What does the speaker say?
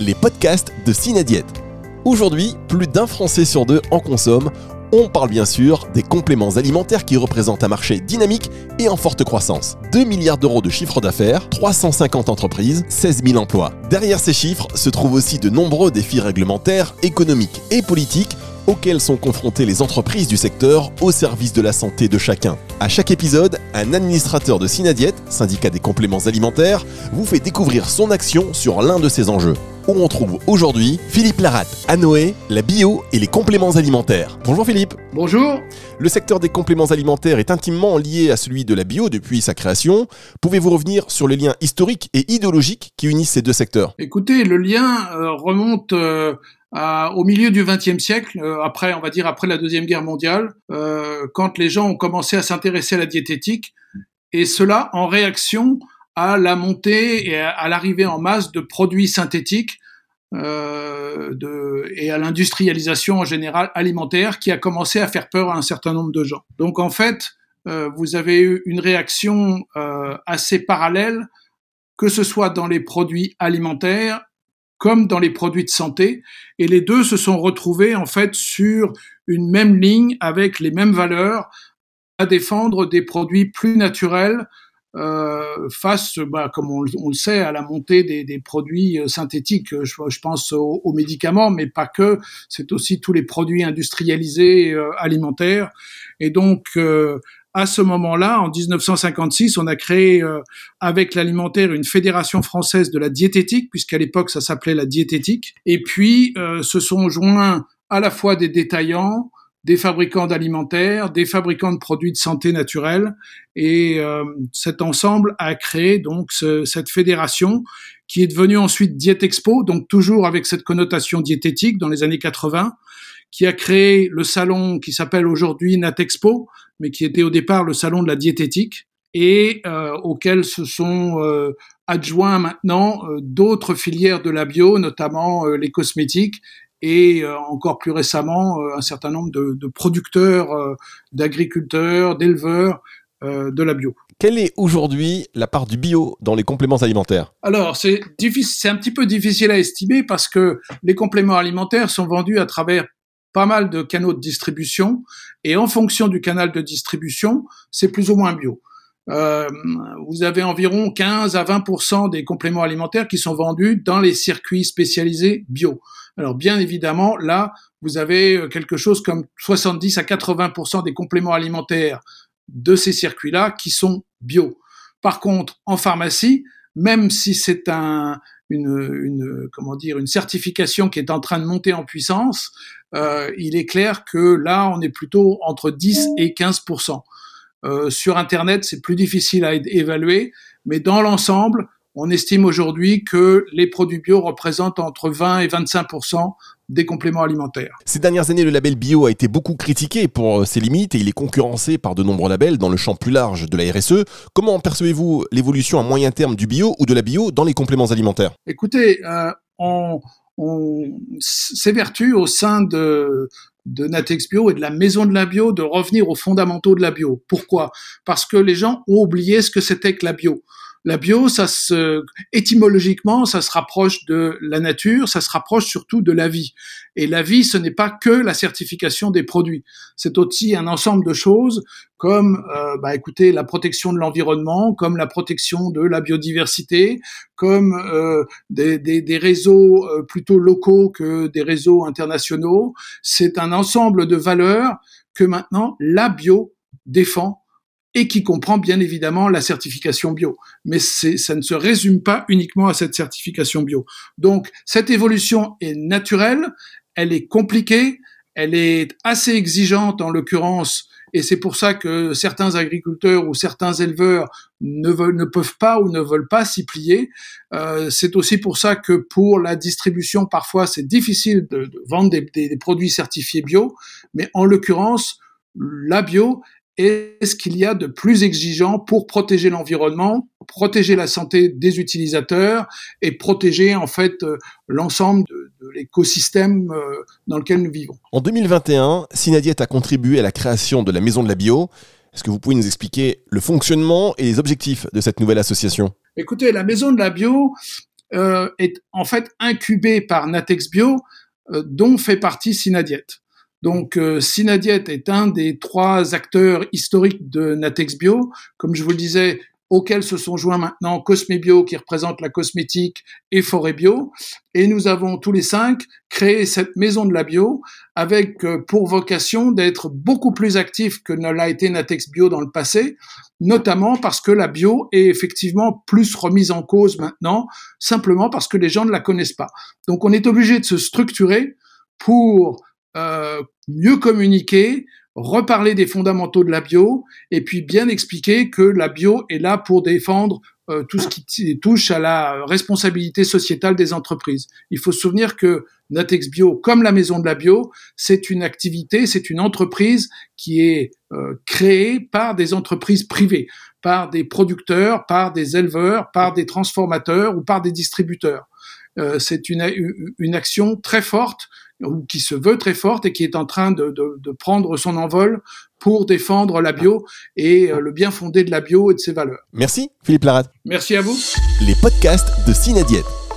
les podcasts de Cinadiète. Aujourd'hui, plus d'un Français sur deux en consomme. On parle bien sûr des compléments alimentaires qui représentent un marché dynamique et en forte croissance. 2 milliards d'euros de chiffre d'affaires, 350 entreprises, 16 000 emplois. Derrière ces chiffres se trouvent aussi de nombreux défis réglementaires, économiques et politiques auxquels sont confrontées les entreprises du secteur au service de la santé de chacun. À chaque épisode, un administrateur de Synadiète, syndicat des compléments alimentaires, vous fait découvrir son action sur l'un de ces enjeux. Où on trouve aujourd'hui Philippe Laratte, à Noé, la bio et les compléments alimentaires. Bonjour Philippe. Bonjour. Le secteur des compléments alimentaires est intimement lié à celui de la bio depuis sa création. Pouvez-vous revenir sur les liens historiques et idéologiques qui unissent ces deux secteurs? Écoutez, le lien euh, remonte euh, au milieu du XXe siècle, euh, après, on va dire après la deuxième guerre mondiale, euh, quand les gens ont commencé à s'intéresser à la diététique, et cela en réaction à la montée et à, l'arrivée en masse de produits synthétiques euh, et à l'industrialisation en général alimentaire qui a commencé à faire peur à un certain nombre de gens. Donc en fait, euh, vous avez eu une réaction euh, assez parallèle, que ce soit dans les produits alimentaires comme dans les produits de santé, et les deux se sont retrouvés en fait sur une même ligne avec les mêmes valeurs à défendre des produits plus naturels euh, face, bah, comme on, le sait, à la montée des, produits euh, synthétiques. Je, pense aux, aux, médicaments, mais pas que. C'est aussi tous les produits industrialisés euh, alimentaires. Et donc, euh, à ce moment-là, en 1956, on a créé euh, avec l'alimentaire une fédération française de la diététique, puisqu'à l'époque ça s'appelait la diététique. Et puis euh, se sont joints à la fois des détaillants, des fabricants d'alimentaires, des fabricants de produits de santé naturelle, et euh, cet ensemble a créé donc cette fédération qui est devenue ensuite Diétexpo, donc toujours avec cette connotation diététique dans les années 80, qui a créé le salon qui s'appelle aujourd'hui Natexpo, mais qui était au départ le salon de la diététique et euh, auquel se sont euh, adjoints maintenant d'autres filières de la bio, notamment les cosmétiques et euh, encore plus récemment un certain nombre de, de producteurs, d'agriculteurs, d'éleveurs de la bio. Quelle est aujourd'hui la part du bio dans les compléments alimentaires? Alors, c'est c'est un petit peu difficile à estimer parce que les compléments alimentaires sont vendus à travers pas mal de canaux de distribution et en fonction du canal de distribution, c'est plus ou moins bio. Euh, vous avez environ 15 à 20% des compléments alimentaires qui sont vendus dans les circuits spécialisés bio. Alors bien évidemment, là, vous avez quelque chose comme 70 à 80% des compléments alimentaires de ces circuits-là qui sont bio. Par contre, en pharmacie, même si c'est un, une, une, comment dire, une certification qui est en train de monter en puissance, euh, il est clair que là, on est plutôt entre 10 et 15 euh, Sur Internet, c'est plus difficile à évaluer, mais dans l'ensemble, on estime aujourd'hui que les produits bio représentent entre 20 et 25% des compléments alimentaires. Ces dernières années, le label bio a été beaucoup critiqué pour euh, ses limites et il est concurrencé par de nombreux labels dans le champ plus large de la RSE. Comment percevez-vous l'évolution à moyen terme du bio ou de la bio dans les compléments alimentaires? Écoutez, euh, on, on s'évertue au sein de, de Natex Bio et de la maison de la bio de revenir aux fondamentaux de la bio. Pourquoi? Parce que les gens ont oublié ce que c'était que la bio. La bio, ça se, étymologiquement, ça se rapproche de la nature, ça se rapproche surtout de la vie. Et la vie, ce n'est pas que la certification des produits. C'est aussi un ensemble de choses comme, euh, bah, écoutez, la protection de l'environnement, comme la protection de la biodiversité, comme euh, des, des, des, réseaux euh, plutôt locaux que des réseaux internationaux. C'est un ensemble de valeurs que maintenant la bio défend et qui comprend bien évidemment la certification bio. Mais ça ne se résume pas uniquement à cette certification bio. Donc cette évolution est naturelle, elle est compliquée, elle est assez exigeante en l'occurrence, et c'est pour ça que certains agriculteurs ou certains éleveurs ne, peuvent pas ou ne veulent pas s'y plier. Euh, c'est aussi pour ça que pour la distribution, parfois c'est difficile de, vendre des produits certifiés bio, mais en l'occurrence, la bio est ce qu'il y a de plus exigeant pour protéger l'environnement, protéger la santé des utilisateurs et protéger en fait euh, l'ensemble de, de l'écosystème euh, dans lequel nous vivons. En 2021, Synadiet a contribué à la création de la Maison de la Bio. Est-ce que vous pouvez nous expliquer le fonctionnement et les objectifs de cette nouvelle association? Écoutez, la Maison de la Bio, euh, est en fait incubé par Natex Bio, euh, dont fait partie Synadiet. Donc euh, Synadiet est un des trois acteurs historiques de Natex Bio. Comme je vous le disais, auxquels se sont joints maintenant Cosmebio qui représente la cosmétique et Forêt Bio. Et nous avons tous les cinq créé cette maison de la bio avec euh, pour vocation d'être beaucoup plus actif que ne l'a été Natex Bio dans le passé, notamment parce que la bio est effectivement plus remise en cause maintenant, simplement parce que les gens ne la connaissent pas. Donc on est obligé de se structurer pour euh, mieux communiquer, reparler des fondamentaux de la bio et puis bien expliquer que la bio est là pour défendre euh, tout ce qui touche à la responsabilité sociétale des entreprises. Il faut se souvenir que Natex Bio, comme la maison de la bio, c'est une activité, c'est une entreprise qui est euh, créée par des entreprises privées, par des producteurs, par des éleveurs, par des transformateurs ou par des distributeurs. C'est une action très forte ou qui se veut très forte et qui est en train de, de, prendre son envol pour défendre la bio et euh, le bien fondé de la bio et de ses valeurs. Merci Philippe Larat. Merci à vous. Les podcasts de Cinadiète.